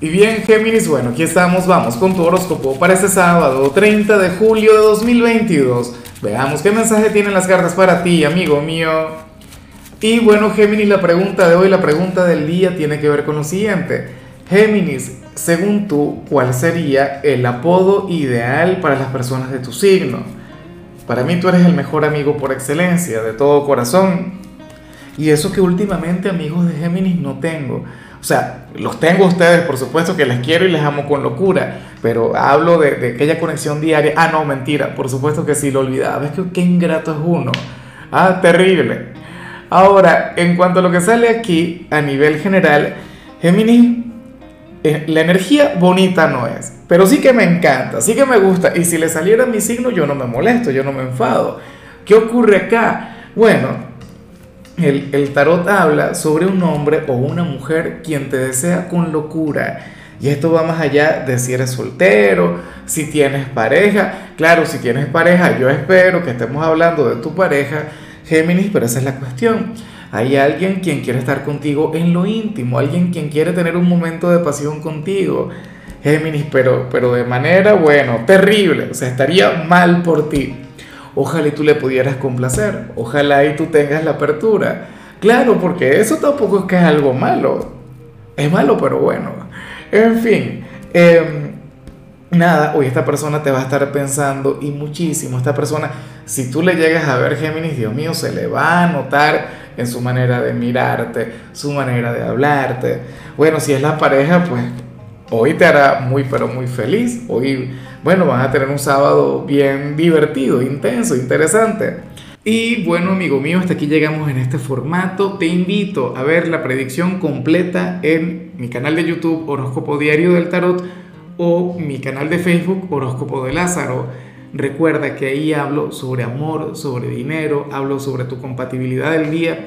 Y bien, Géminis, bueno, aquí estamos, vamos con tu horóscopo para este sábado, 30 de julio de 2022. Veamos qué mensaje tienen las cartas para ti, amigo mío. Y bueno, Géminis, la pregunta de hoy, la pregunta del día tiene que ver con lo siguiente. Géminis, según tú, ¿cuál sería el apodo ideal para las personas de tu signo? Para mí tú eres el mejor amigo por excelencia, de todo corazón. Y eso que últimamente amigos de Géminis no tengo. O sea, los tengo a ustedes, por supuesto que les quiero y les amo con locura, pero hablo de, aquella conexión diaria. Ah, no, mentira, por supuesto que sí, lo olvidaba. Es que qué ingrato es uno. Ah, terrible. Ahora, en cuanto a lo que sale aquí, a nivel general, Géminis, eh, la energía bonita no es, pero sí que me encanta, sí que me gusta. Y si le saliera mi signo, yo no me molesto, yo no me enfado. ¿Qué ocurre acá? Bueno, el, tarot habla sobre un hombre o una mujer quien te desea con locura. Y esto va más allá de si eres soltero, si tienes pareja. Claro, si tienes pareja, yo espero que estemos hablando de tu pareja, Géminis, pero esa es la cuestión. Hay alguien quien quiere estar contigo en lo íntimo, alguien quien quiere tener un momento de pasión contigo. Géminis, pero, pero de manera, bueno, terrible. O sea, estaría mal por ti ojalá y tú le pudieras complacer, ojalá y tú tengas la apertura. Claro, porque eso tampoco es que es algo malo, es malo, pero bueno. En fin, em, nada, hoy esta persona te va a estar pensando y muchísimo. Esta persona, si tú le llegas a ver Géminis, Dios mío, se le va a notar en su manera de mirarte, su manera de hablarte. Bueno, si es la pareja, pues hoy te hará muy, pero muy feliz. Hoy, bueno, vas a tener un sábado bien divertido, intenso, interesante. Y bueno, amigo mío, hasta aquí llegamos en este formato. Te invito a ver la predicción completa en mi canal de YouTube Horóscopo Diario del Tarot o mi canal de Facebook Horóscopo de Lázaro. Recuerda que ahí hablo sobre amor, sobre dinero, hablo sobre tu compatibilidad del día